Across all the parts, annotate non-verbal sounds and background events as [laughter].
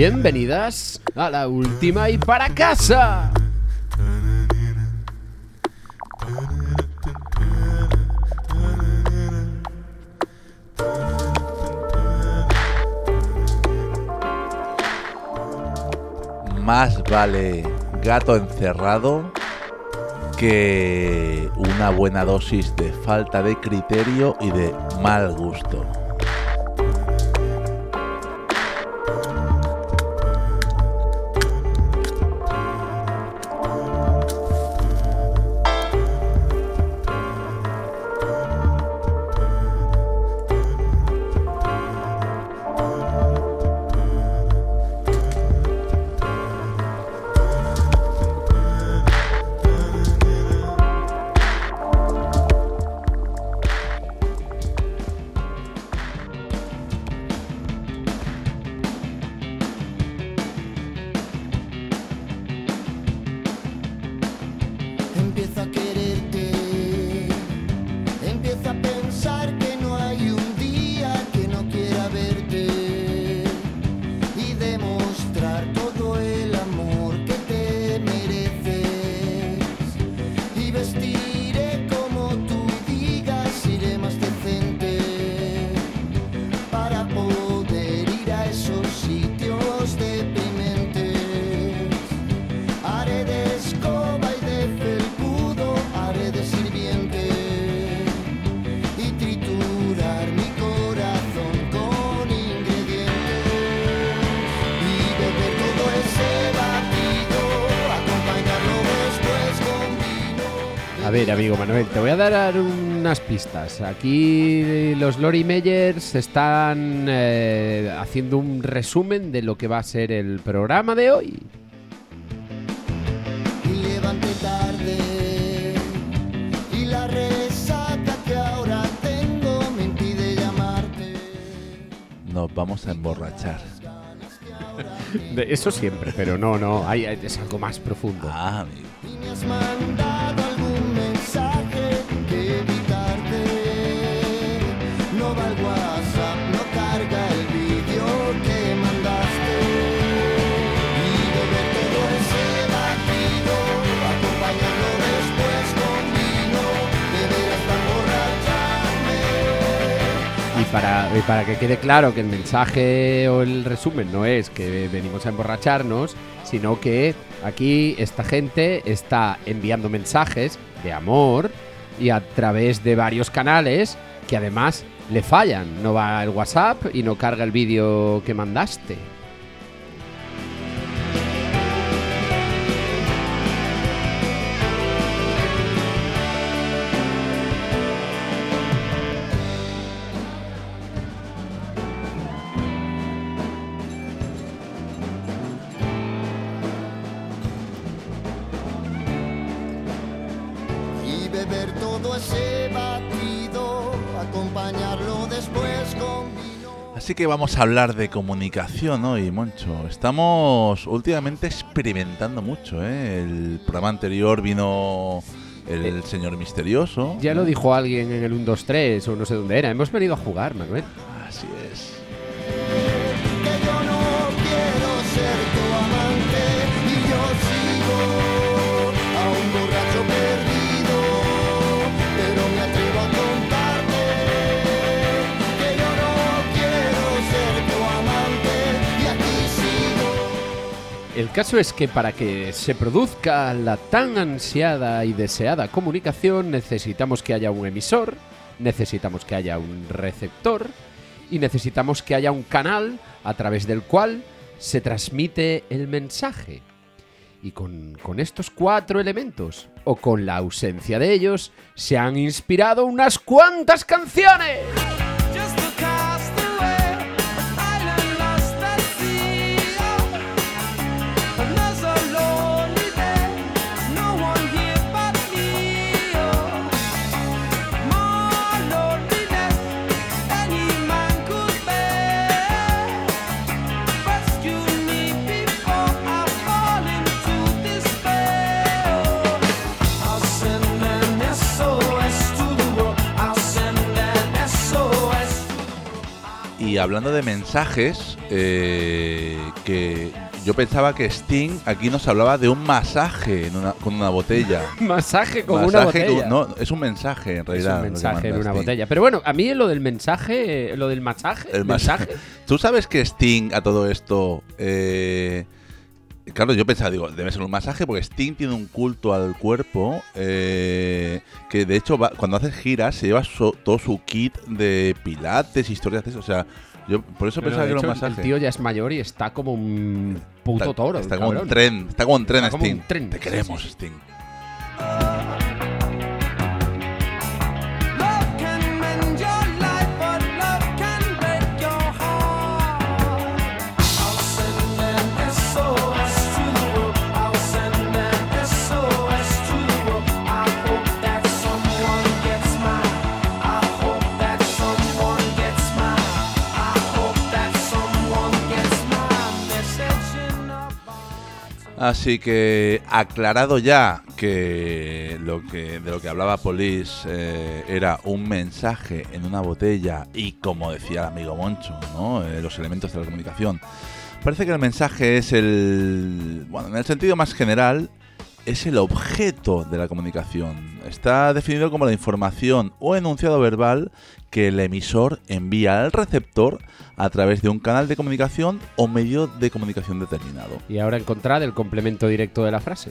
Bienvenidas a la última y para casa. Más vale gato encerrado que una buena dosis de falta de criterio y de mal gusto. A ver, amigo Manuel, te voy a dar unas pistas. Aquí los Lori Meyers están eh, haciendo un resumen de lo que va a ser el programa de hoy. y levanté tarde y la resaca que ahora tengo me impide llamarte. Nos vamos a emborrachar. [laughs] De eso siempre, pero no, no, hay, hay- es algo más profundo. Ah, amigo. Para, y para que quede claro que el mensaje o el resumen no es que venimos a emborracharnos, sino que aquí esta gente está enviando mensajes de amor y a través de varios canales que además le fallan. No va el WhatsApp y no carga el vídeo que mandaste. Beber todo ese batido, acompañarlo después con vino. Así que vamos a hablar de comunicación hoy, Moncho. Estamos últimamente experimentando mucho, ¿eh? El programa anterior vino el señor misterioso. Ya lo dijo alguien en el 1, 2, 3 o no sé dónde era. Hemos venido a jugar, Manuel. Así es. El caso es que para que se produzca la tan ansiada y deseada comunicación necesitamos que haya un emisor, necesitamos que haya un receptor y necesitamos que haya un canal a través del cual se transmite el mensaje. Y con, con estos cuatro elementos, o con la ausencia de ellos, se han inspirado unas cuantas canciones. Y hablando de mensajes, eh, que yo pensaba que Sting aquí nos hablaba de un masaje en una- con una botella. [laughs] Masaje con una Masaje botella. con- no, es un mensaje en es realidad. un lo que mensaje en una Sting. botella. Pero bueno, a mí lo del mensaje, lo del masaje, El mensaje, masaje. ¿Tú sabes que Sting a todo esto... eh, Claro, yo pensaba, digo, debe ser un masaje porque Sting tiene un culto al cuerpo eh, que de hecho va- cuando hace giras se lleva todo su kit de pilates, historias de eso. O sea, yo por eso pensaba que era un masaje. El tío ya es mayor y está como un puto está, toro. Está como un tren, está como un tren Está como Sting. un tren, Te sí, queremos, sí. Sting. Así que aclarado ya que lo que de lo que hablaba Police eh, era un mensaje en una botella y como decía el amigo Moncho, ¿no? Eh, los elementos de la comunicación. Parece que el mensaje es el bueno, en el sentido más general es el objeto de la comunicación. Está definido como la información o enunciado verbal que el emisor envía al receptor a través de un canal de comunicación o medio de comunicación determinado. Y ahora encontrad el complemento directo de la frase.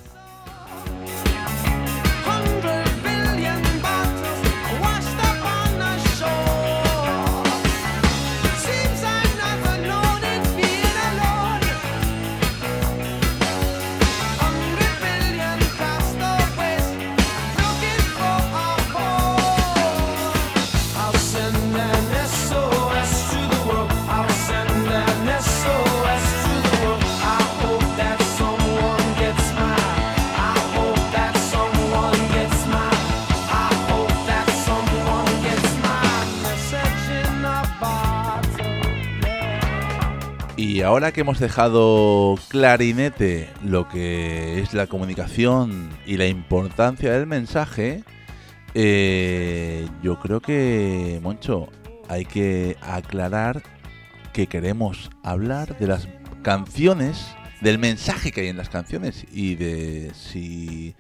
Ahora que hemos dejado clarinete lo que es la comunicación y la importancia del mensaje, eh, yo creo que, Moncho, hay que aclarar que queremos hablar de las canciones, del mensaje que hay en las canciones y de si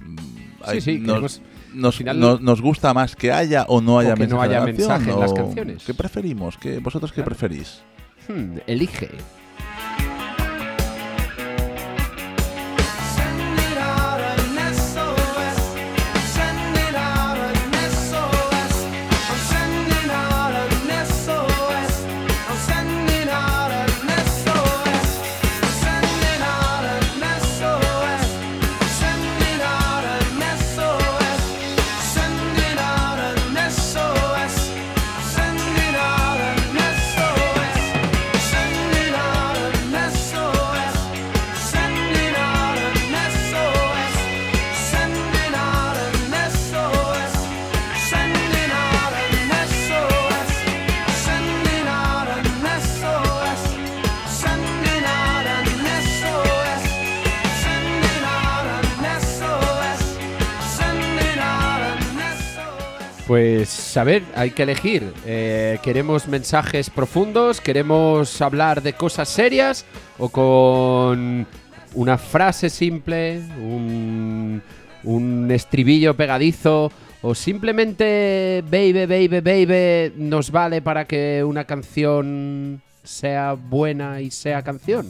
mm, hay- sí, nos, nos, final- nos- nos gusta más que haya o no haya que no mensaje, en la haya canción, mensaje en las o canciones. ¿Qué preferimos? ¿Qué, ¿Vosotros qué Claro. preferís? Hmm, elige. Pues a ver, hay que elegir. Eh, ¿Queremos mensajes profundos? ¿Queremos hablar de cosas serias? ¿O con una frase simple? ¿Un, un estribillo pegadizo? ¿O simplemente baby, baby, baby nos vale para que una canción sea buena y sea canción?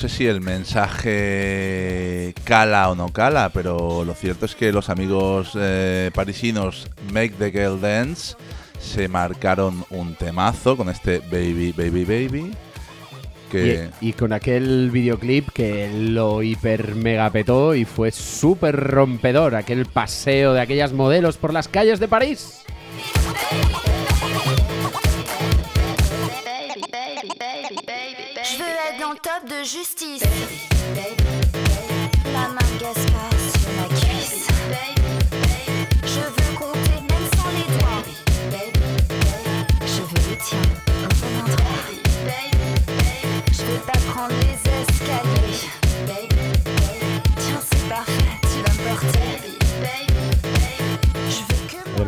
Sé si el mensaje cala o no cala, pero lo cierto es que los amigos eh, parisinos Make the Girl Dance se marcaron un temazo con este Baby, Baby, Baby. Que Y, y con aquel videoclip que lo hiper mega petó y fue súper rompedor, aquel paseo de aquellas modelos por las calles de París. Dans top de justice.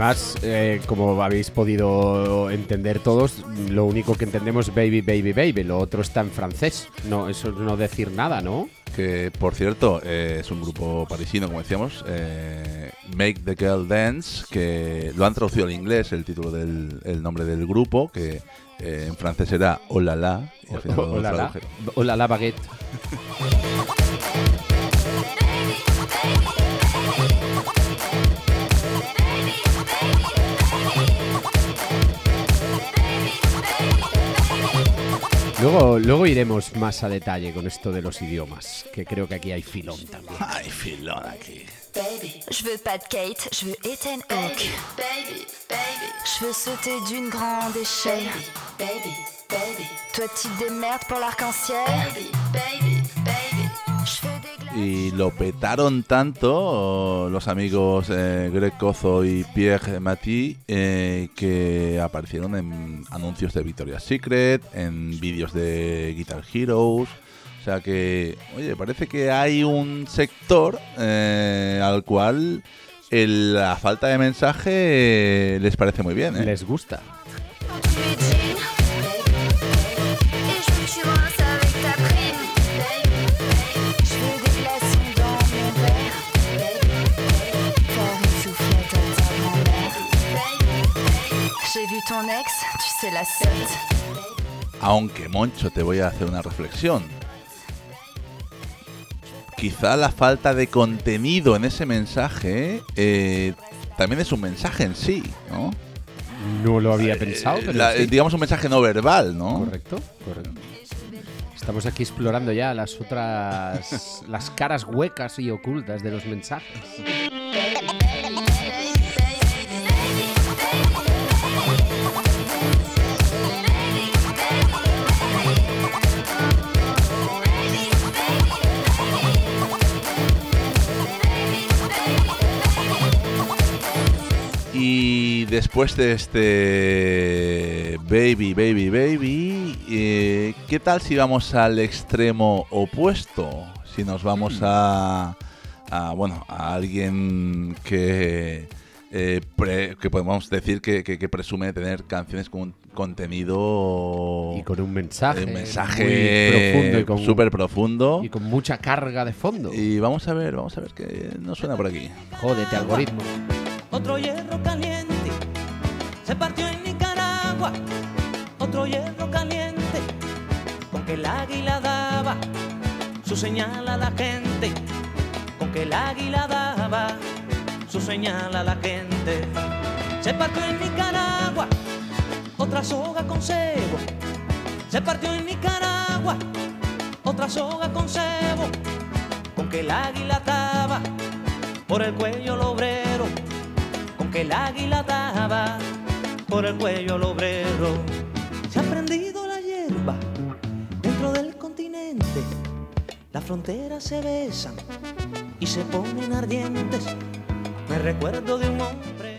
Además, eh, como habéis podido entender todos, lo único que entendemos es baby, baby, baby. Lo otro está en francés. No, eso es no decir nada, ¿no? Que, por cierto, eh, es un grupo parisino, como decíamos, eh, Make the Girl Dance, que lo han traducido al inglés, el título del el nombre del grupo, que eh, en francés era Hola la. y al final baguette. Luego, luego iremos más a detalle con esto de los idiomas, que creo que aquí hay filón también. Ay, filón aquí. Je veux pas de Kate, je veux Ethan Hawke. Je veux sauter d'une grande échelle. Toi, tu te démerdes pour l'arc-en-ciel. Y lo petaron tanto los amigos eh, Greg Cozo y Pierre Mathy eh, que aparecieron en anuncios de Victoria's Secret, en vídeos de Guitar Heroes. O sea que, oye, parece que hay un sector eh, al cual el- la falta de mensaje eh, les parece muy bien. ¿eh? Les gusta. Ton ex, tu sais la suite. Aunque, Moncho, te voy a hacer una reflexión. Quizá la falta de contenido en ese mensaje eh, también es un mensaje en sí, ¿no? No lo había pensado, Eh, pero la- sí. Digamos un mensaje no verbal, ¿no? Correcto, correcto. Estamos aquí explorando ya las otras, las caras huecas y ocultas de los mensajes. Después de este Baby, Baby, Baby, eh, ¿qué tal si vamos al extremo opuesto? Si nos vamos a, a, bueno, a alguien que, eh, pre- que podemos decir que, que- que presume de tener canciones con un contenido, Y con un mensaje, un muy mensaje profundo y con, súper profundo. y con mucha carga de fondo. Y vamos a ver, vamos a ver qué nos suena por aquí. Jódete, algoritmo. Otro hierro caliente se partió en Nicaragua. Otro hierro caliente con que el águila daba su señal a la gente. Con que el águila daba su señal a la gente. Se partió en Nicaragua otra soga con cebo. Se partió en Nicaragua otra soga con cebo. Con que el águila daba por el cuello el obrero, con que el águila daba por el cuello el obrero. Se ha prendido la hierba dentro del continente, las fronteras se besan y se ponen ardientes. Me recuerdo de un hombre.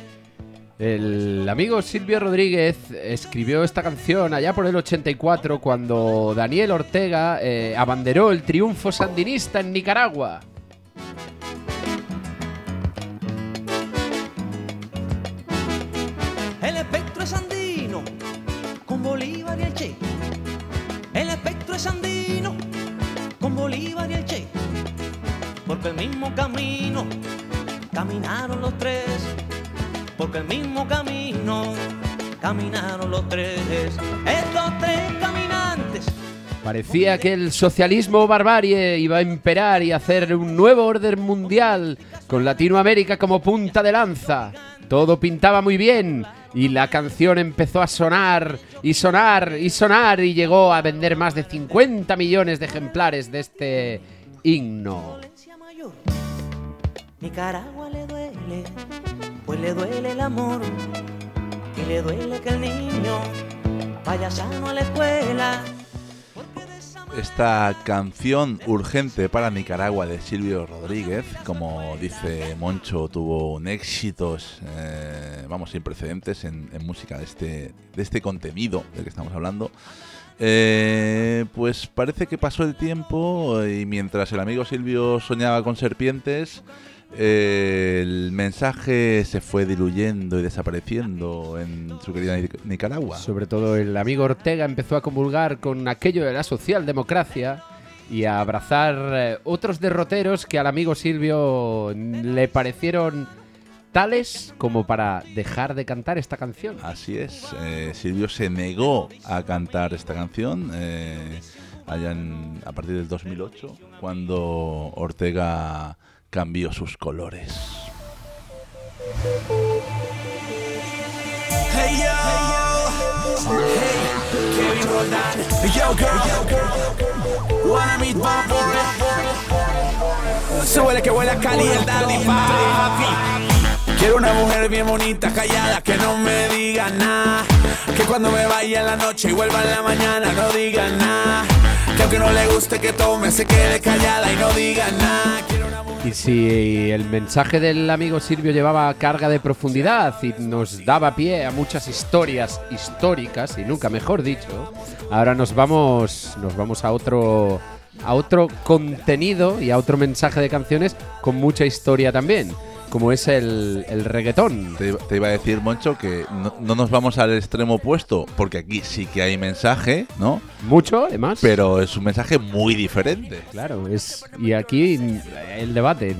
El amigo Silvio Rodríguez escribió esta canción allá por el 84 cuando Daniel Ortega eh, abanderó el triunfo sandinista en Nicaragua. Porque el mismo camino caminaron los tres. Porque el mismo camino caminaron los tres. Estos tres caminantes. Parecía que el socialismo barbarie iba a imperar y hacer un nuevo orden mundial con Latinoamérica como punta de lanza. Todo pintaba muy bien y la canción empezó a sonar y sonar y sonar y llegó a vender más de 50 millones de ejemplares de este himno. Mayor. Nicaragua le duele, pues le duele el amor y le duele que el niño vaya sano a la escuela. Esta canción urgente para Nicaragua de Silvio Rodríguez, como dice Moncho, tuvo un éxitos, eh, vamos, sin precedentes en, en música de este, de este contenido del que estamos hablando. Eh, pues parece que pasó el tiempo y mientras el amigo Silvio soñaba con serpientes, eh, el mensaje se fue diluyendo y desapareciendo en su querida Nic- Nicaragua. Sobre todo el amigo Ortega empezó a comulgar con aquello de la socialdemocracia y a abrazar eh, otros derroteros que al amigo Silvio le parecieron tales como para dejar de cantar esta canción. Así es, eh, Silvio se negó a cantar esta canción eh, allá en- a partir del 2008, cuando Ortega cambió sus colores. Hey yo, hey, Kevin Roldán. Yo girl, wanna meet Bob Se huele que huele a Cali el daddy papi. Quiero una mujer bien bonita, callada, que no me diga nada. Que cuando me vaya en la noche y vuelva en la mañana no diga nada. Que aunque no le guste que tome, se quede callada y no diga nada. Y si el mensaje del amigo Silvio llevaba carga de profundidad y nos daba pie a muchas historias históricas, y nunca mejor dicho, ahora nos vamos, nos vamos a otro, a otro contenido y a otro mensaje de canciones con mucha historia también, como es el, el reggaetón. Te, te iba a decir, Moncho, que no, no nos vamos al extremo opuesto, porque aquí sí que hay mensaje, ¿no? Mucho, además. Pero es un mensaje muy diferente. Claro, es y aquí el debate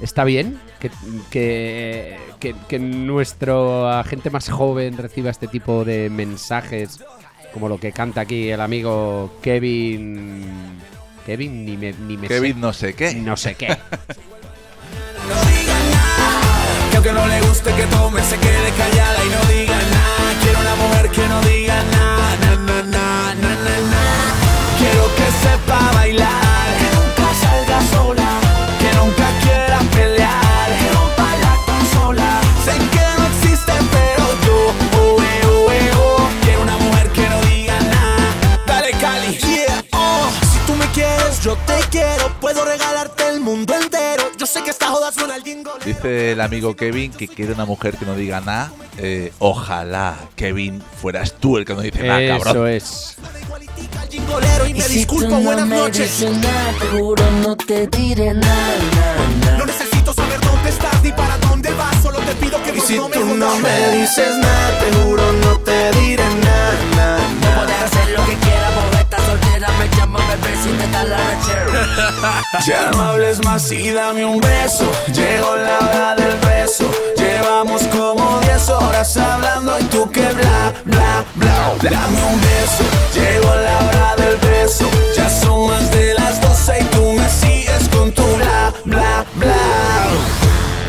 está bien que, que, que, que nuestro agente más joven reciba este tipo de mensajes como lo que canta aquí el amigo Kevin Kevin ni me, ni me Kevin no sé, qué. no sé qué. [laughs] Que no le guste que tome, se quede callada y no diga nada. Quiero una mujer que no diga nada, na, na, na, na, na, na. Quiero que sepa bailar, Dice el amigo Kevin que quiere una mujer que no diga nada. Eh, ojalá, Kevin, fueras tú el que no dice nada, Eso cabrón. es. Al jingolero y me si disculpo, tú no buenas noches. no te diré nada, nada, No necesito saber dónde estás ni para dónde vas, solo te pido que si no me tú no jodas. me dices nada, te juro no te diré nada, nada, nada. Puedes hacer lo que quieras, soltera, me llama bebé si te da la rechera. [laughs] Ya no hables más y dame un beso. Llegó la hora del beso. Llevamos como 10 horas hablando y tú que bla, bla, bla. Dame un beso. Llegó la hora del beso. Ya son más de las 12 y tú me sigues con tu bla, bla, bla.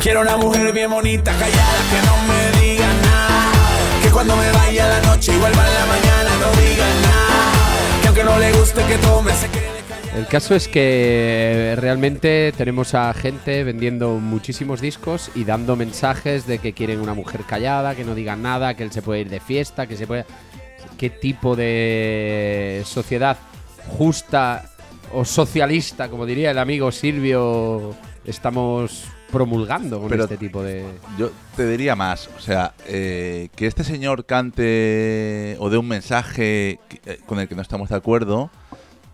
Quiero una mujer bien bonita, callada, que no me diga nada. Que cuando me vaya la noche y vuelva en la mañana no diga nada. Le guste que tome, se quede. El caso es que realmente tenemos a gente vendiendo muchísimos discos y dando mensajes de que quieren una mujer callada, que no digan nada, que él se puede ir de fiesta, que se puede... ¿Qué tipo de sociedad justa o socialista, como diría el amigo Silvio, estamos promulgando con Pero- este tipo de... Yo te diría más, o sea, eh, que este señor cante o dé un mensaje que- eh, con el que no estamos de acuerdo.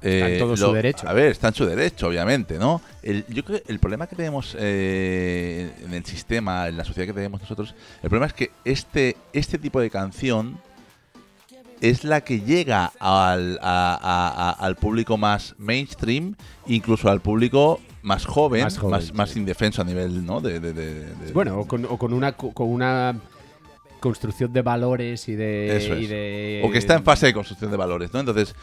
Está en eh, todo su derecho. A ver, está en su derecho, obviamente, ¿no? El, yo creo que el problema que tenemos eh, en el sistema, en la sociedad que tenemos nosotros, el problema es que este, este tipo de canción es la que llega al, a- a- a- al público más mainstream, incluso al público más joven, Más más, joven, más, sí. indefenso a nivel, ¿no? De, de- de- de- Bueno, o con, o con una co- con una construcción de valores y de... Eso y es. de- O que está en fase de construcción de valores, ¿no? Entonces,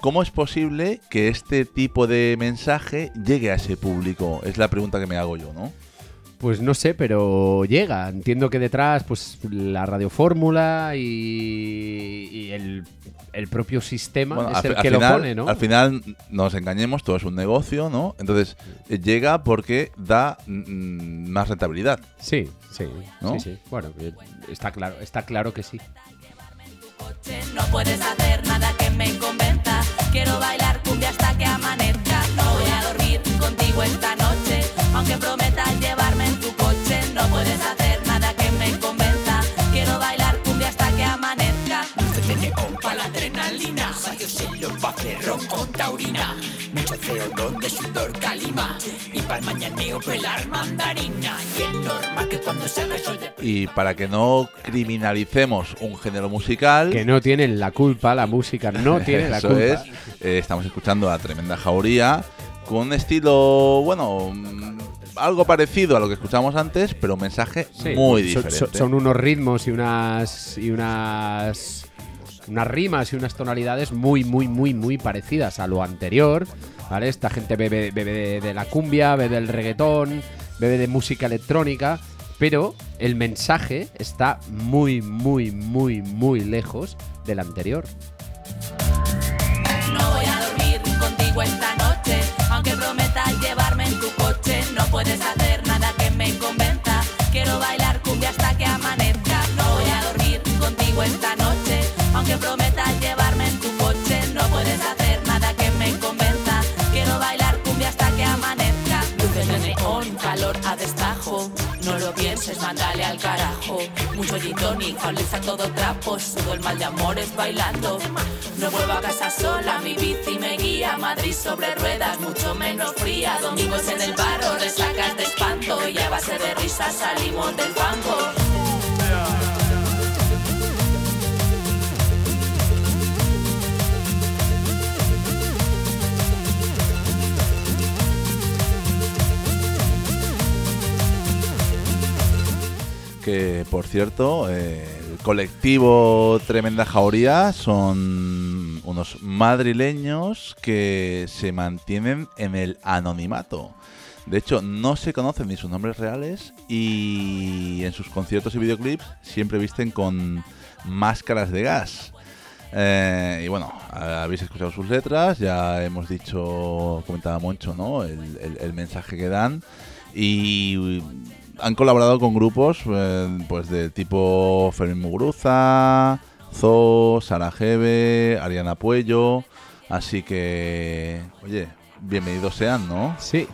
¿cómo es posible que este tipo de mensaje llegue a ese público? Es la pregunta que me hago yo, ¿no? Pues no sé, pero llega. Entiendo que detrás, pues la radiofórmula y, y el, el propio sistema Bueno, es al, el que final, lo pone, ¿no? al final nos engañemos, todo es un negocio, ¿no? Entonces, eh, llega porque da mm, más rentabilidad. Sí, sí, ¿No? sí, sí. Bueno, eh, está claro, está claro que sí. no puedes hacer nada que me convenza. Quiero bailar cumbia hasta que amanezca. No voy a dormir contigo esta noche, aunque prometas llevarme en tu coche. No puedes hacer adrenalina Rayos en los vaqueros con taurina Mucho CO2 de sudor calima Y para el mañaneo pelar mandarina Y es normal que cuando Y para no criminalicemos un género musical, Que no tienen la culpa, la música no [laughs] tiene la culpa. es, eh, estamos escuchando a Tremenda Jauría con un estilo, bueno, mm, algo parecido a lo que escuchábamos antes, pero un mensaje Sí, muy diferente. son- son unos ritmos y unas y unas unas rimas y unas tonalidades muy muy muy muy parecidas a lo anterior, ¿vale? Esta gente bebe, bebe de, de la cumbia, bebe del reggaetón, bebe de música electrónica, pero el mensaje está muy muy muy muy lejos del anterior. No voy a todo. Sudo el mal de amores bailando. No vuelvo a casa sola, mi bici me guía. Madrid sobre ruedas, mucho menos fría. Domingos en el barro, resacas de espanto. Y a base de risas salimos del banco. Que por cierto, eh, colectivo Tremenda Jauría son unos madrileños que se mantienen en el anonimato. De hecho, no se conocen ni sus nombres reales y en sus conciertos y videoclips siempre visten con máscaras de gas. Eh, y bueno, habéis escuchado sus letras, ya hemos dicho, comentaba Moncho, ¿no? El, mensaje que dan. Y han colaborado con grupos eh, pues de tipo Fermín Muguruza, Zo, Sarajeve, Ariana Puello. Así que, oye, bienvenidos sean, ¿no? Sí.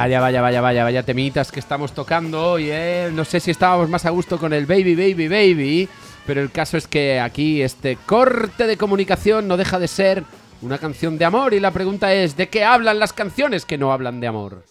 Vaya, vaya, vaya, vaya, vaya temitas que estamos tocando hoy, ¿eh? No sé si estábamos más a gusto con el Baby, Baby, Baby, pero el caso es que aquí este corte de comunicación no deja de ser una canción de amor y la pregunta es, ¿de qué hablan las canciones que no hablan de amor?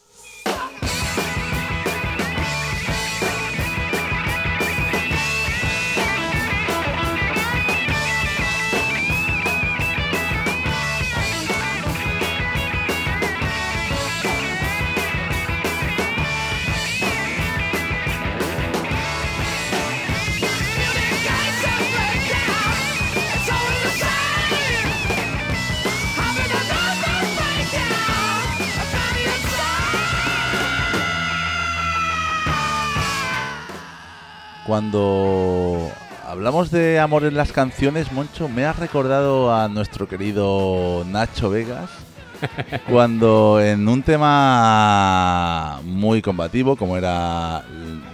Cuando hablamos de amor en las canciones, Moncho, me has recordado a nuestro querido Nacho Vegas. [laughs] Cuando en un tema muy combativo, como era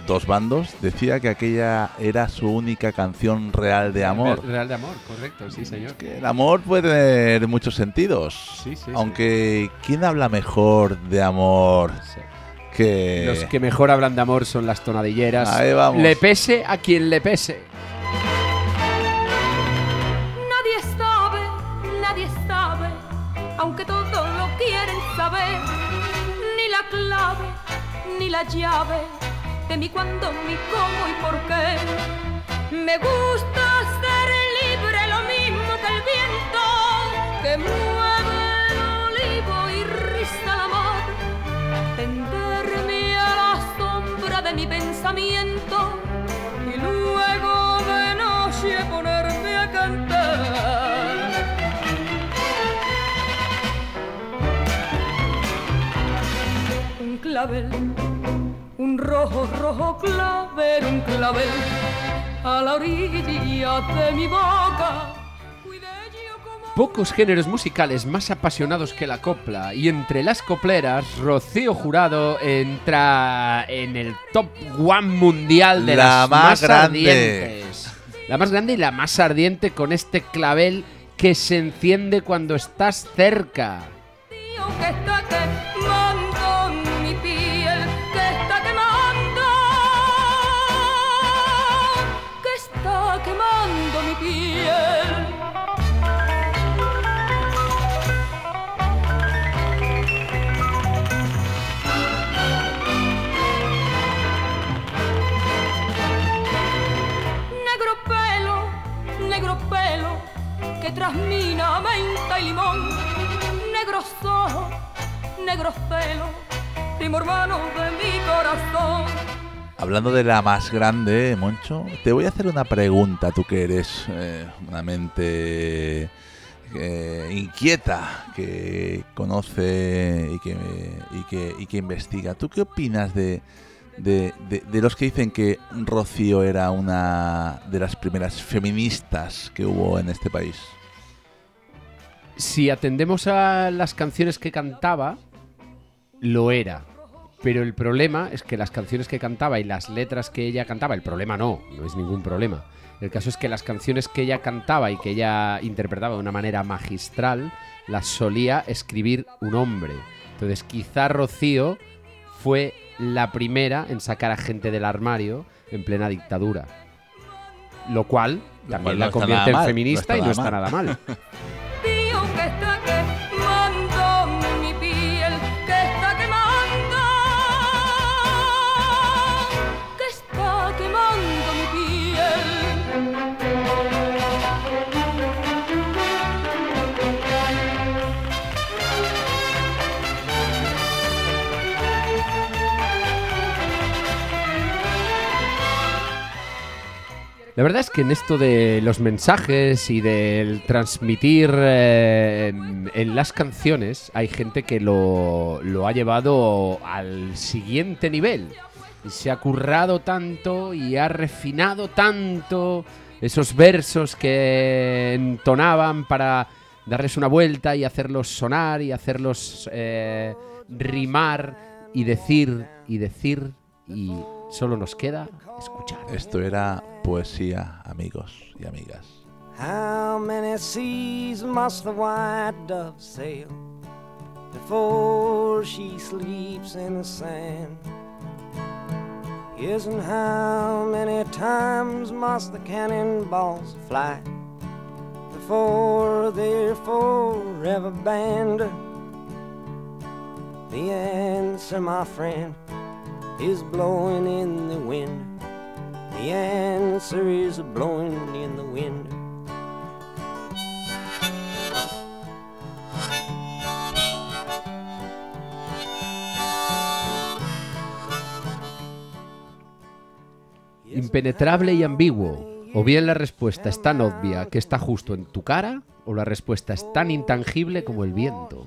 Dos Bandos, decía que aquella era su única canción real de amor. Real de amor, correcto, sí, señor. Que el amor puede tener muchos sentidos. Sí, sí, sí. Aunque, ¿quién habla mejor de amor Sí. Que... Los que mejor hablan de amor son las tonadilleras. Ahí vamos. Le pese a quien le pese. Nadie sabe, nadie sabe, aunque todos lo quieren saber, ni la clave, ni la llave de mi cuándo, mi cómo y por qué. Me gusta ser libre, lo mismo que el viento que mi pensamiento y luego de noche ponerme a cantar. Un clavel, un rojo, rojo clavel, un clavel a la orilla de mi boca. Pocos géneros musicales más apasionados que la copla y entre las copleras, Rocío Jurado entra en el top one mundial de La las más ardientes. La más grande y la más ardiente con este clavel que se enciende cuando estás cerca. tío que que trasmina menta y limón. Negros ojos, negros celos, primo hermano de mi corazón. Hablando de la más grande, Moncho, te voy a hacer una pregunta, tú que eres eh, una mente eh, inquieta, que conoce y que, y, que, y que investiga. ¿Tú qué opinas de, de, de- los que dicen que Rocío era una de las primeras feministas que hubo en este país? Si atendemos a las canciones que cantaba, lo era. Pero el problema es que las canciones que cantaba y las letras que ella cantaba, el problema no, no es ningún problema. El caso es que las canciones que ella cantaba y que ella interpretaba de una manera magistral, las solía escribir un hombre. Entonces quizá Rocío fue la primera en sacar a gente del armario en plena dictadura. Lo cual Lo también cual no la convierte en mal, feminista no y no está nada mal. [laughs] La verdad es que en esto de los mensajes y del transmitir eh, en, las canciones hay gente que lo, lo ha llevado al siguiente nivel. Y se ha currado tanto y ha refinado tanto esos versos que entonaban para darles una vuelta y hacerlos sonar y hacerlos eh, rimar y decir y decir y solo nos queda escuchar. Esto era poesía, amigos y amigas. How many seas must the white dove sail before she sleeps in the sand? And how many times must the cannonballs fly before they're forever banned? The answer, my friend, is blowing in the wind. The answer is blowing in the wind. Impenetrable y ambiguo. O bien la respuesta es tan obvia que está justo en tu cara, o la respuesta es tan intangible como el viento.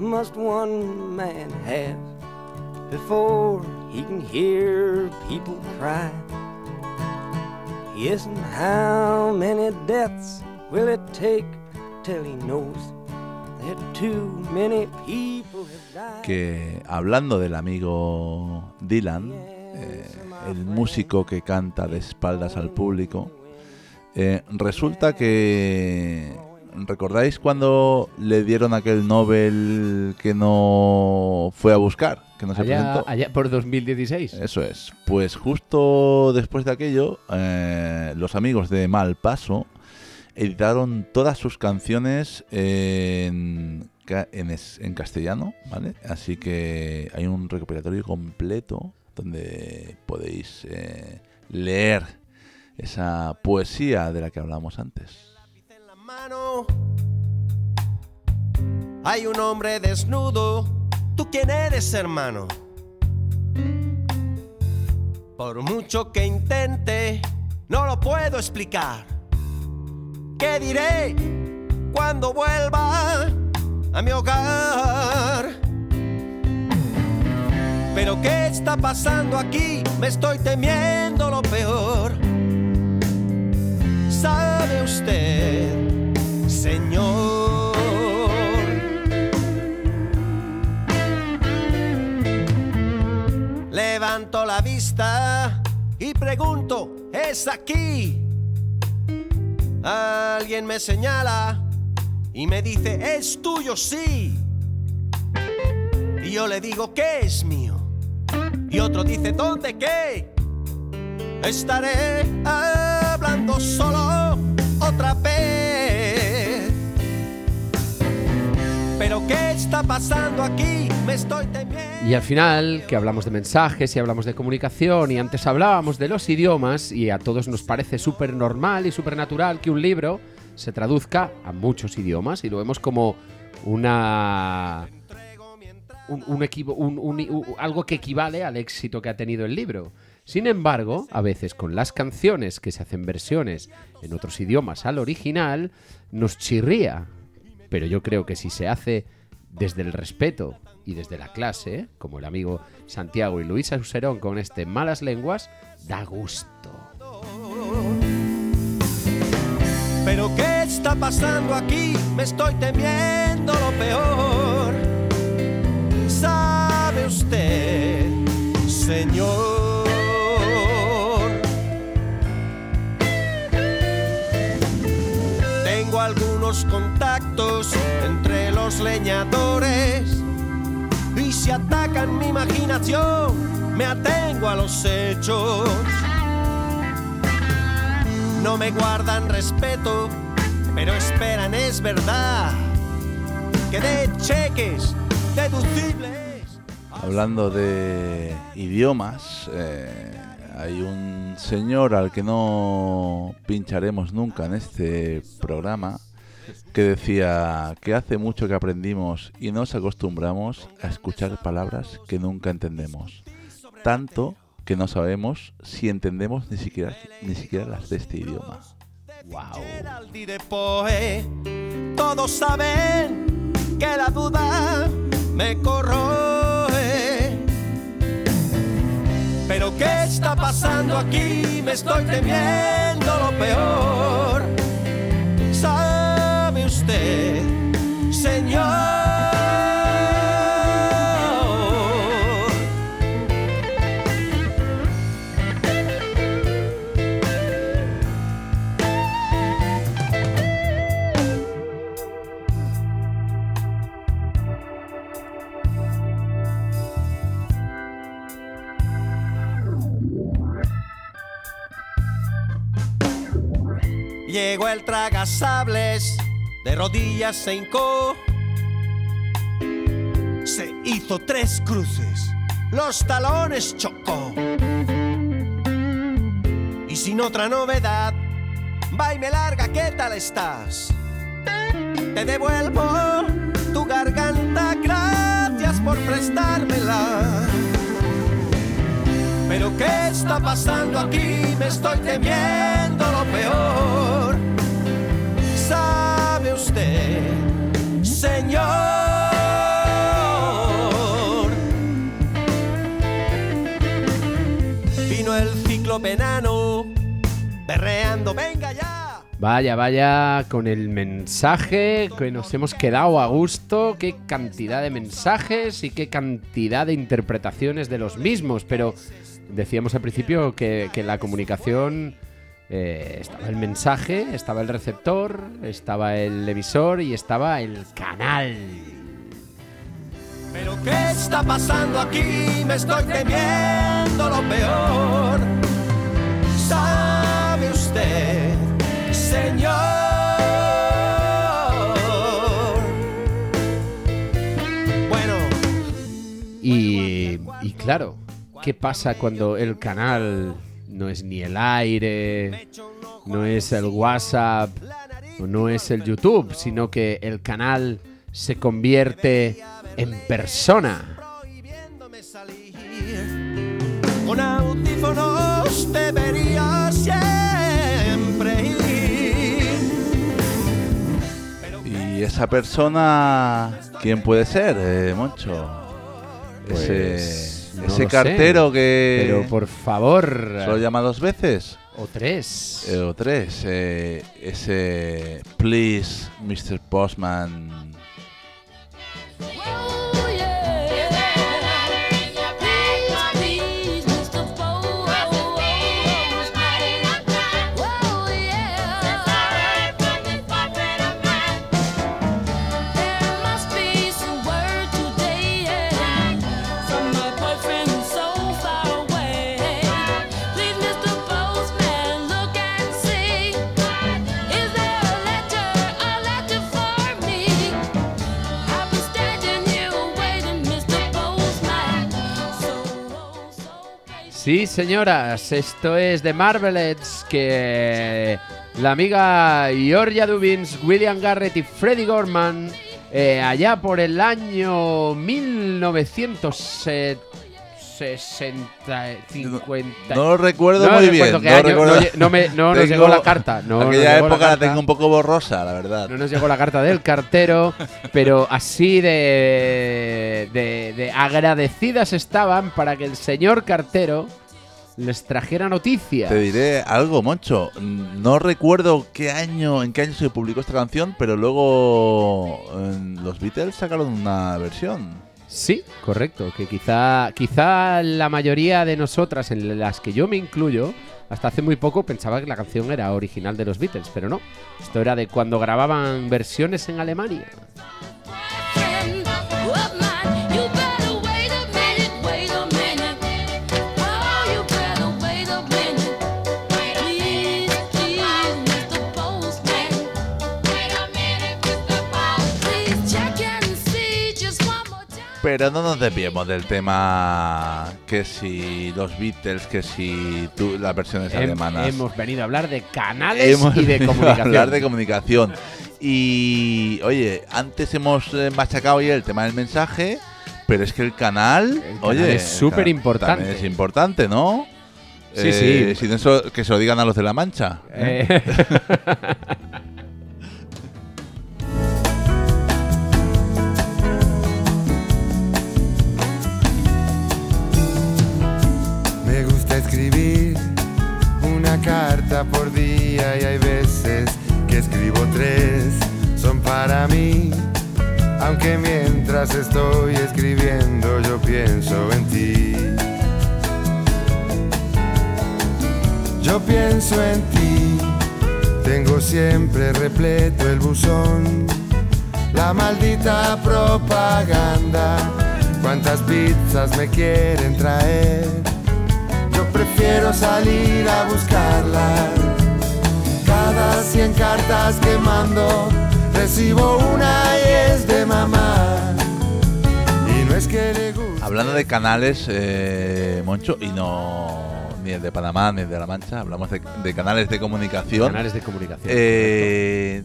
must one man have before he can hear people cry? Yes, and how many deaths will it take till he knows that too many people have died? que hablando del amigo Dylan, eh, el músico que canta de espaldas al público, eh, resulta que... ¿Recordáis cuando le dieron aquel Nobel que no fue a buscar? Que no se Allá, presentó. allá por 2016. Eso es. Pues justo después de aquello, eh, los amigos de Malpaso editaron todas sus canciones en, en, castellano, ¿vale? Así que hay un recopilatorio completo donde podéis eh, leer esa poesía de la que hablábamos antes. Hay un hombre desnudo. ¿Tú quién eres, hermano? Por mucho que intente, no lo puedo explicar. ¿Qué diré cuando vuelva a mi hogar? Pero ¿qué está pasando aquí? Me estoy temiendo lo peor. ¿Sabe usted, Señor? Levanto la vista y pregunto, ¿es aquí? Alguien me señala y me dice, es tuyo, sí. Y yo le digo, ¿qué es mío? Y otro dice, ¿dónde qué? Estaré hablando solo otra vez. Pero ¿qué está pasando aquí? Me estoy temiendo. Y al final, que hablamos de mensajes y hablamos de comunicación y antes hablábamos de los idiomas y a todos nos parece súper normal y súper natural que un libro se traduzca a muchos idiomas y lo vemos como una... Un, un algo que equivale al éxito que ha tenido el libro. Sin embargo, a veces con las canciones que se hacen versiones en otros idiomas al original, nos chirría. Pero yo creo que si se hace desde el respeto y desde la clase, como el amigo Santiago y Luisa Userón con este Malas Lenguas, da gusto. Pero ¿qué está pasando aquí? Me estoy temiendo lo peor. ¿Sabe usted, Señor? Algunos contactos entre los leñadores y si atacan mi imaginación, me atengo a los hechos. No me guardan respeto, pero esperan, es verdad, que de cheques deducibles. Hablando de idiomas, eh, hay un señor al que no pincharemos nunca en este programa que decía que hace mucho que aprendimos y nos acostumbramos a escuchar palabras que nunca entendemos. Tanto que no sabemos si entendemos ni siquiera, ni siquiera las de este idioma. Wow. Todos saben que la duda me corroe. Pero ¿qué está pasando aquí? Me estoy temiendo lo peor. ¿Sabe usted, Señor? Llegó el tragasables, de rodillas se hincó, se hizo tres cruces, los talones chocó. Y sin otra novedad, va me larga, ¿qué tal estás? Te devuelvo tu garganta, gracias por prestármela. Pero ¿qué está pasando aquí? Me estoy temiendo lo peor. ¿Sabe usted, señor? Vino el ciclo penano, berreando, venga ya. Vaya, vaya, con el mensaje que nos hemos quedado a gusto, qué cantidad de mensajes y qué cantidad de interpretaciones de los mismos, pero decíamos al principio que, la comunicación eh, estaba el mensaje, estaba el receptor, estaba el emisor y estaba el canal. Pero ¿qué está pasando aquí? Me estoy temiendo lo peor. ¿Sabe usted, señor? Bueno, Y, y claro, ¿qué pasa cuando el canal no es ni el aire, no es el WhatsApp, no es el YouTube, sino que el canal se convierte en persona? con audífonos debería siempre ir. ¿Y esa persona quién puede ser, eh, Moncho? Pues, ese no ese sé, cartero que Pero por favor. solo llama dos veces. O tres. Eh, o tres. eh, ese Please, Mr. Postman. Sí, señoras, esto es de Marvelettes que la amiga Georgia Dubins, William Garrett y Freddie Gorman eh, allá por el año 1960 50 No lo recuerdo No muy bien. no año, recuerdo- no no me- no nos llegó la carta, no aquella la época la, tengo un poco borrosa, la verdad. No nos llegó la carta del cartero, pero así de, de, de agradecidas estaban para que el señor cartero les trajera noticias. Te diré algo, Moncho. No recuerdo qué año, en qué año se publicó esta canción, pero luego en los Beatles sacaron una versión. Sí, correcto, que quizá, quizá la mayoría de nosotras, en las que yo me incluyo, hasta hace muy poco pensaba que la canción era original de los Beatles, pero no. Esto era de cuando grababan versiones en Alemania. Pero no nos desviemos del tema que si los Beatles, que si tú, las versiones Hem- alemanas. hemos venido a hablar de canales Hemos y de venido a comunicación. hablar de comunicación. Y oye, antes hemos eh, machacado ya el tema del mensaje, pero es que el canal, oye, es el súper canal importante. Es importante, ¿no? Sí, Eh, sí. Sin eso, que se lo digan a los de la Mancha. ¿eh? [laughs] Aunque mientras estoy escribiendo yo pienso en ti. Yo pienso en ti, tengo siempre repleto el buzón. La maldita propaganda, cuántas pizzas me quieren traer. Yo prefiero salir a buscarla. Cada 100 cartas que mando, recibo una y es de mamá. Y no es que le guste. Hablando de canales, eh, Moncho, y no ni el de Panamá ni el de La Mancha, hablamos de, de canales de comunicación. Canales de comunicación, Eh,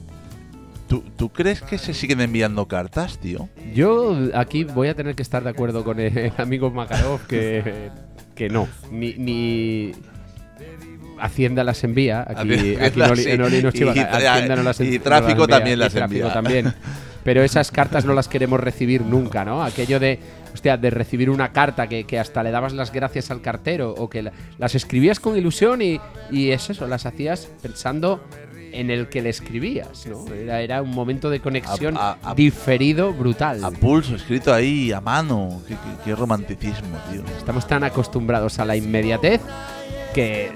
¿tú, tú crees que se siguen enviando cartas, tío? Yo aquí voy a tener que estar de acuerdo con el [laughs] amigo Makarov que que no, ni, ni Hacienda las envía, aquí, en Oli- sí. en Oli nos Y- chiva- y- Hacienda no las y tráfico no las también las y tráfico envía. también. Pero esas cartas no las queremos recibir nunca, ¿no? Aquello de, hostia, de recibir una carta que, que hasta le dabas las gracias al cartero o que la- las escribías con ilusión y, y es eso, las hacías pensando en el que le escribías, ¿no? Era, era un momento de conexión A- a- a- diferido brutal. A pulso, escrito ahí, a mano. Qué, qué- qué romanticismo, tío. Estamos tan acostumbrados a la inmediatez que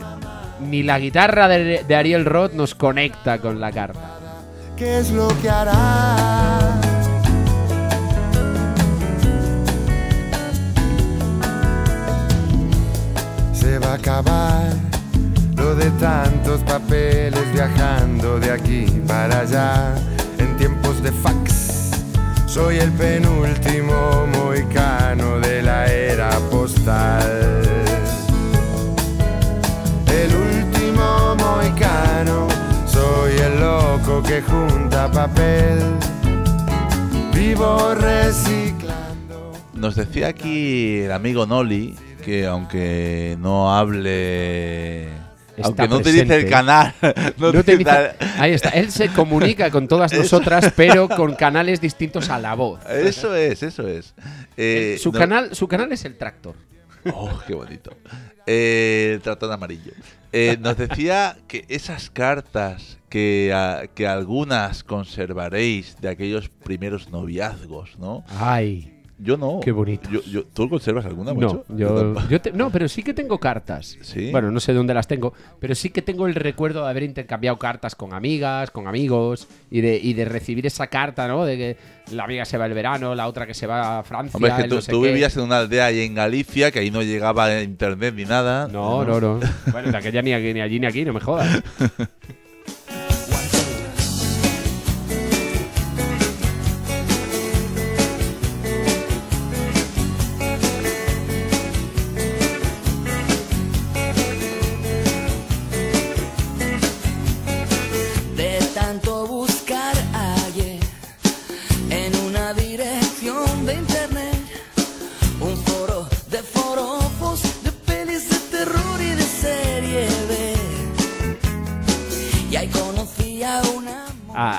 ni la guitarra de, de Ariel Roth nos conecta con la carta. ¿Qué es lo que hará? Se va a acabar lo de tantos papeles viajando de aquí para allá en tiempos de fax. Soy el penúltimo moicano de la era postal. Que junta papel. Vivo reciclando. Nos decía aquí el amigo Noli que aunque no hable. Está aunque no utilice presente. el canal. [laughs] no No utiliza- utiliza- ahí está, él se comunica con todas [laughs] nosotras, pero con canales distintos a la voz. Eso es, eso es. Eh, Su, no- canal, su canal es el Tractor. Oh, qué bonito. Eh, el tratón amarillo. Eh, nos decía que esas cartas que, ah, que algunas conservaréis de aquellos primeros noviazgos, ¿no? Ay. Yo no. Qué bonito. Yo, yo- ¿Tú conservas alguna, No, Moncho? yo, yo te- no, pero sí que tengo cartas. ¿Sí? Bueno, no sé dónde las tengo, pero sí que tengo el recuerdo de haber intercambiado cartas con amigas, con amigos y de, y de recibir esa carta, ¿no? De que la amiga se va el verano, la otra que se va a Francia. Hombre, es que tú, no sé tú vivías en una aldea ahí en Galicia, que ahí no llegaba internet ni nada. No, no, no. [laughs] Bueno, de aquella ni, ni allí ni aquí, no me jodas. [laughs]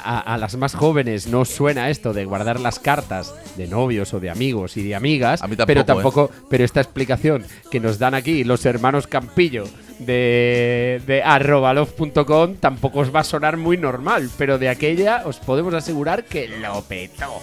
A, a- a las más jóvenes no suena esto de guardar las cartas de novios o de amigos y de amigas, mí tampoco, pero ¿eh? tampoco, pero esta explicación que nos dan aquí los hermanos Campillo de, de arrobalove.com tampoco os va a sonar muy normal, pero de aquella os podemos asegurar que lo petó.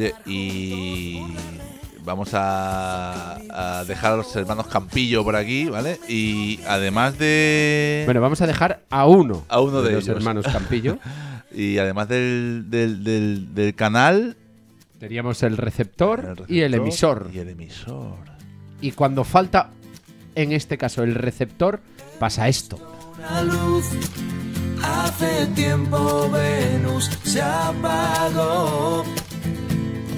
Oye, y vamos a, a dejar a los hermanos Campillo por aquí, ¿vale? Y además de... Bueno, vamos a dejar a uno, a uno de, los ellos. hermanos Campillo. [laughs] y además del, del, del, del canal... Teníamos el receptor, y el receptor emisor. Y el emisor. Y cuando falta, en este caso, el receptor, pasa esto. Una luz. Hace tiempo Venus se apagó.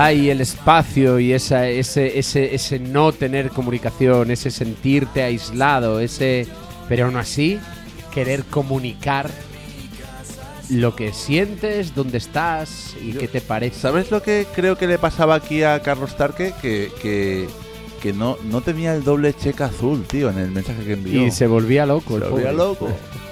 Ay, el espacio y esa, ese, ese, ese no tener comunicación, ese sentirte aislado, ese. Pero aún así, querer comunicar lo que sientes, dónde estás y qué te parece. ¿Sabes lo que creo que le pasaba aquí a Carlos Tarque? Que, que, que no, no tenía el doble cheque azul, tío, en el mensaje que envió. Y se volvía loco. el Se volvía pobre. loco. [laughs]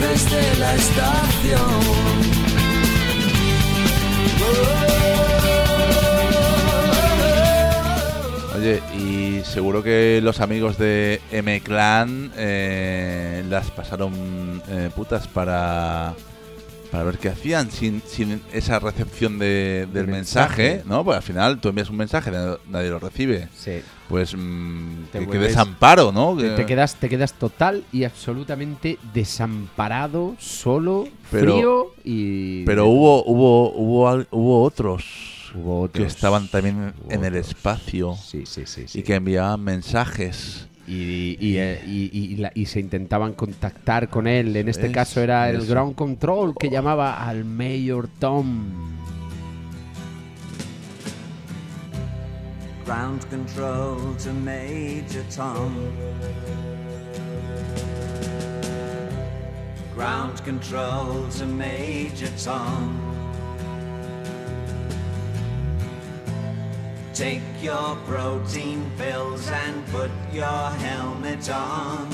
desde la estación. Oye, y seguro que los amigos de M-Clan eh, las pasaron eh, putas para, para ver qué hacían sin, sin esa recepción de- del mensaje, mensaje. ¿no? Pues al final tú envías un mensaje, nadie, lo recibe. Sí. Pues mm, Te qué vuelves- desamparo, ¿no? Te, Que- te quedas, te quedas total y absolutamente desamparado, solo, Pero- frío y. Pero hubo, hubo, hubo, hubo otros Hubo que otros, estaban también en el espacio Sí, sí, sí. sí. y que enviaban mensajes. Y, y, y- y la- y se intentaban contactar con él. En este Es- caso era el eso. Ground Control que llamaba al Mayor Tom. Ground control to Major Tom. Ground control to Major Tom. Take your protein pills and put your helmet on.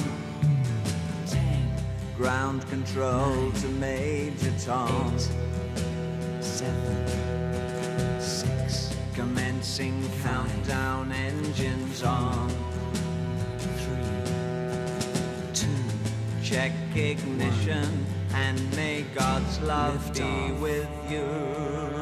Ground control to Major Tom. Seven, six. Commencing countdown engines on. Three, two. Check ignition and may God's love be with you.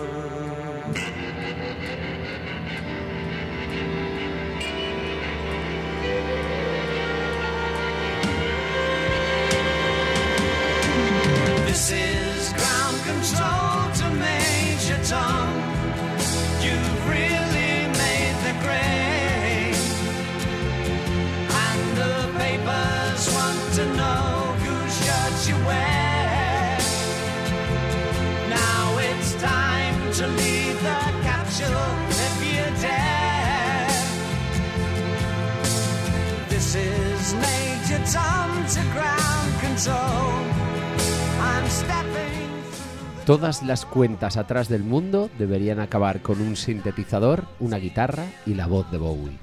Todas las cuentas atrás del mundo deberían acabar con un sintetizador, una guitarra y la voz de Bowie.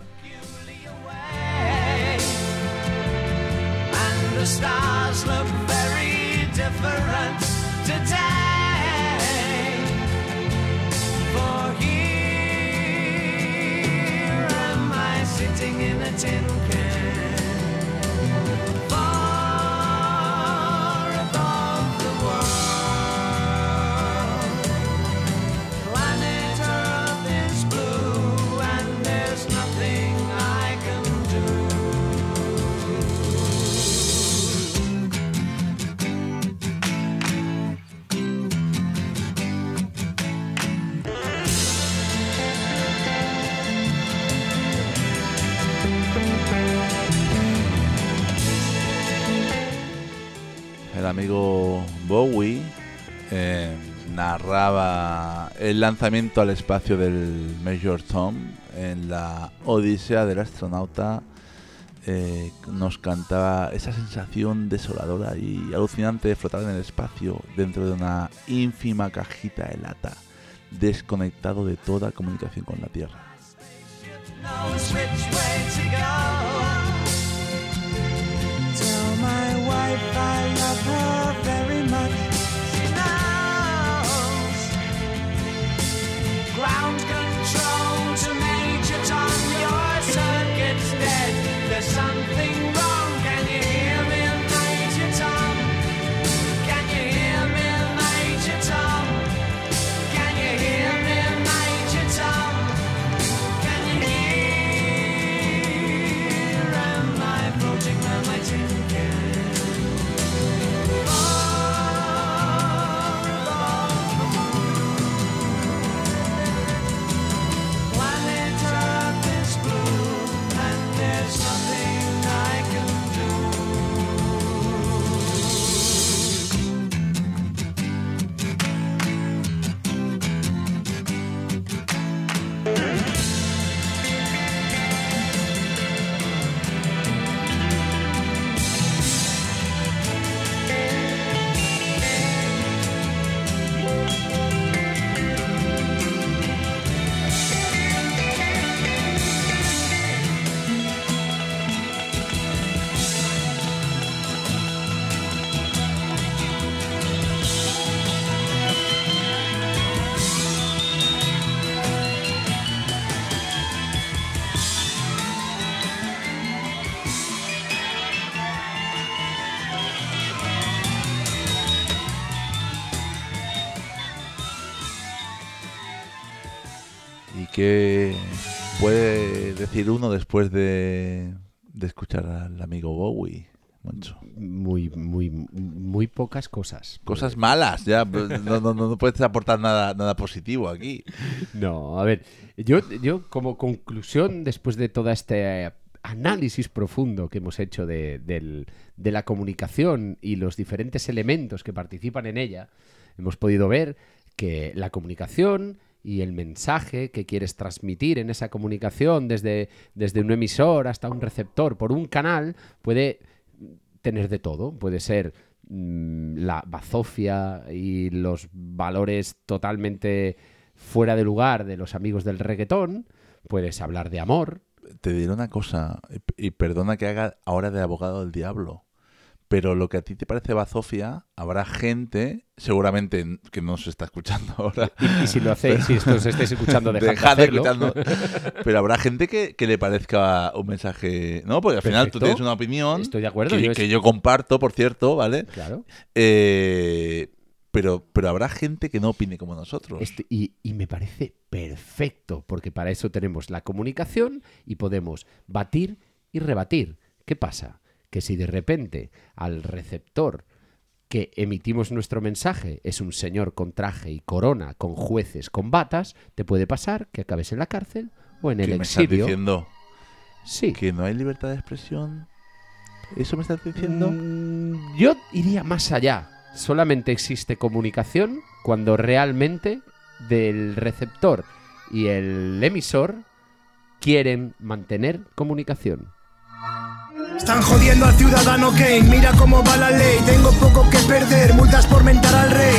Amigo Bowie eh, narraba el lanzamiento al espacio del Major Tom en la Odisea del astronauta. eh, nos cantaba esa sensación desoladora y alucinante de flotar en el espacio dentro de una ínfima cajita de lata, desconectado de toda comunicación con la Tierra. My decir uno después de, de escuchar al amigo Bowie, Moncho? Muy, muy, muy pocas cosas. Cosas malas, ya. pues, No, no, no, puedes aportar nada, nada positivo aquí. No, a ver, yo, yo como conclusión, después de todo este análisis profundo que hemos hecho de, del- de la comunicación y los diferentes elementos que participan en ella, hemos podido ver que la comunicación y el mensaje que quieres transmitir en esa comunicación desde, desde un emisor hasta un receptor por un canal puede tener de todo. Puede ser mm, la bazofia y los valores totalmente fuera de lugar de los amigos del reggaetón. Puedes hablar de amor. Te diré una cosa, y y perdona que haga ahora de abogado del diablo, pero lo que a ti te parece bazofia, habrá gente, seguramente que no se está escuchando [laughs] ahora. Y, y si lo hacéis, si esto os estáis escuchando, [laughs] dejad, Dejad de hacerlo. [laughs] Pero habrá gente que, que le parezca un mensaje. No, porque al final tú tienes una opinión. Estoy de acuerdo, Que yo que es- yo comparto, por cierto, ¿vale? Claro. Eh, pero, pero habrá gente que no opine como nosotros. Este- y, y me parece perfecto, porque para eso tenemos la comunicación y podemos batir y rebatir. ¿Qué pasa? Que si de repente al receptor que emitimos nuestro mensaje es un señor con traje y corona, con jueces, con batas, te puede pasar que acabes en la cárcel o en el ¿Qué me estás exilio. diciendo? Sí. ¿Que no hay libertad de expresión? ¿Eso me estás diciendo? Mm, Yo iría más allá. Solamente existe comunicación cuando realmente del receptor y el emisor quieren mantener comunicación. Están jodiendo al ciudadano Kane, mira cómo va la ley. Tengo poco que perder, multas por mentar al rey.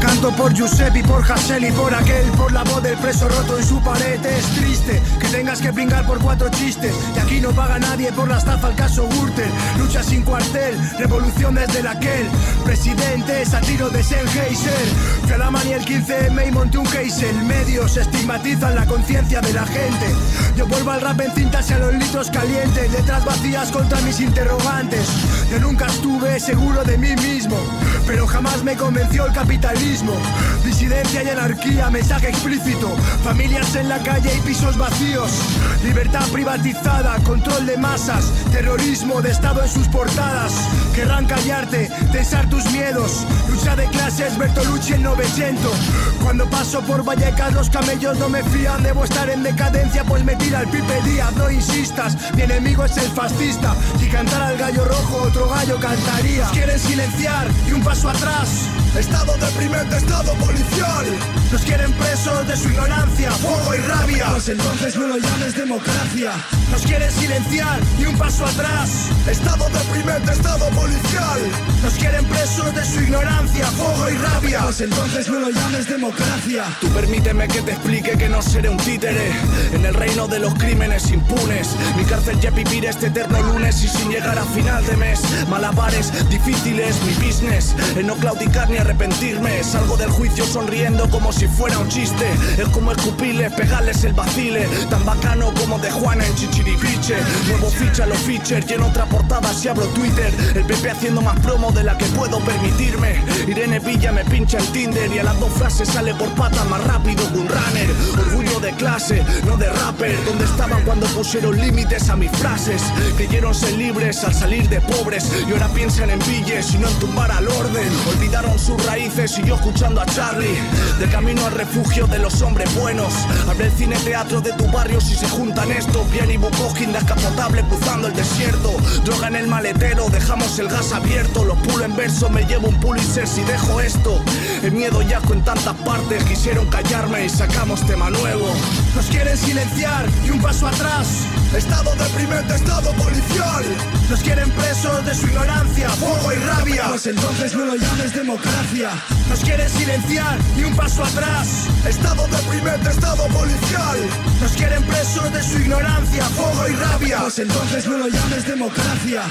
Canto por Giuseppe por Hassel y por aquel, por la voz del preso roto en su pared. Es triste que tengas que pringar por cuatro chistes. Y aquí no paga nadie por la estafa al caso Gürtel. Lucha sin cuartel, revolución desde la aquel. Presidente es a tiro de Sennheiser. Fui a el 15M y monté un Keisel. Medios estigmatizan la conciencia de la gente. Yo vuelvo al rap en cintas y a los litros calientes. Letras vacías contra mis interrogantes. Yo nunca estuve seguro de mí mismo, pero jamás me convenció el capitalismo. Disidencia y anarquía, mensaje explícito. Familias en la calle y pisos vacíos. Libertad privatizada, control de masas. Terrorismo de Estado en sus portadas. Querrán callarte, tensar tus miedos. Lucha de clases, Bertolucci en 900. Cuando paso por Vallecas, los camellos no me fían. Debo estar en decadencia, pues me tira el Pipe Díaz. No insistas, mi enemigo es el fascista. Si cantara el gallo rojo, otro gallo cantaría. Quieren silenciar y un paso atrás. Estado estado policial. Nos quieren presos de su ignorancia, fuego y rabia. Pues entonces no lo llames democracia. Nos quieren silenciar y un paso atrás. Estado deprimente, estado policial. Pues entonces no lo llames democracia. Tú permíteme que te explique que no seré un títere. En el reino de los crímenes impunes. Mi cárcel ya vivir este eterno lunes y sin llegar a final de mes. Malabares difíciles, mi business. El no claudicar ni arrepentirme. Salgo del juicio sonriendo como si fuera un chiste. Es como escupirles, pegarles el vacile. Tan bacano como de Juana en Chichiripiche. Nuevo ficha los features en otra portada si abro Twitter. El PP haciendo más promo de la que puedo permitirme. Irene Villa me pincha Tinder y a las dos frases sale por patas más rápido que un runner. Orgullo de clase, no de rapper. ¿Dónde estaban cuando pusieron límites a mis frases? Creyeron ser libres al salir de pobres y ahora piensan en billes y no en tumbar al orden. Olvidaron sus raíces y yo escuchando a Charlie. De camino al refugio de los hombres buenos. Abre el cine teatro de tu barrio si se juntan estos. Bien y Bukowski descapotable cruzando el desierto. Droga en el maletero, dejamos el gas abierto. Los pulo en verso, me llevo un Pulitzer si dejo esto. El miedo y asco en tantas partes quisieron callarme y sacamos tema nuevo. Nos quieren silenciar y un paso atrás. Estado deprimente, estado policial. Nos quieren presos de su ignorancia, fuego y rabia. Pues entonces no lo llames democracia. Nos quieren silenciar y un paso atrás. Estado deprimente, estado policial. Nos quieren presos de su ignorancia, fuego y rabia. Pues entonces no lo llames democracia.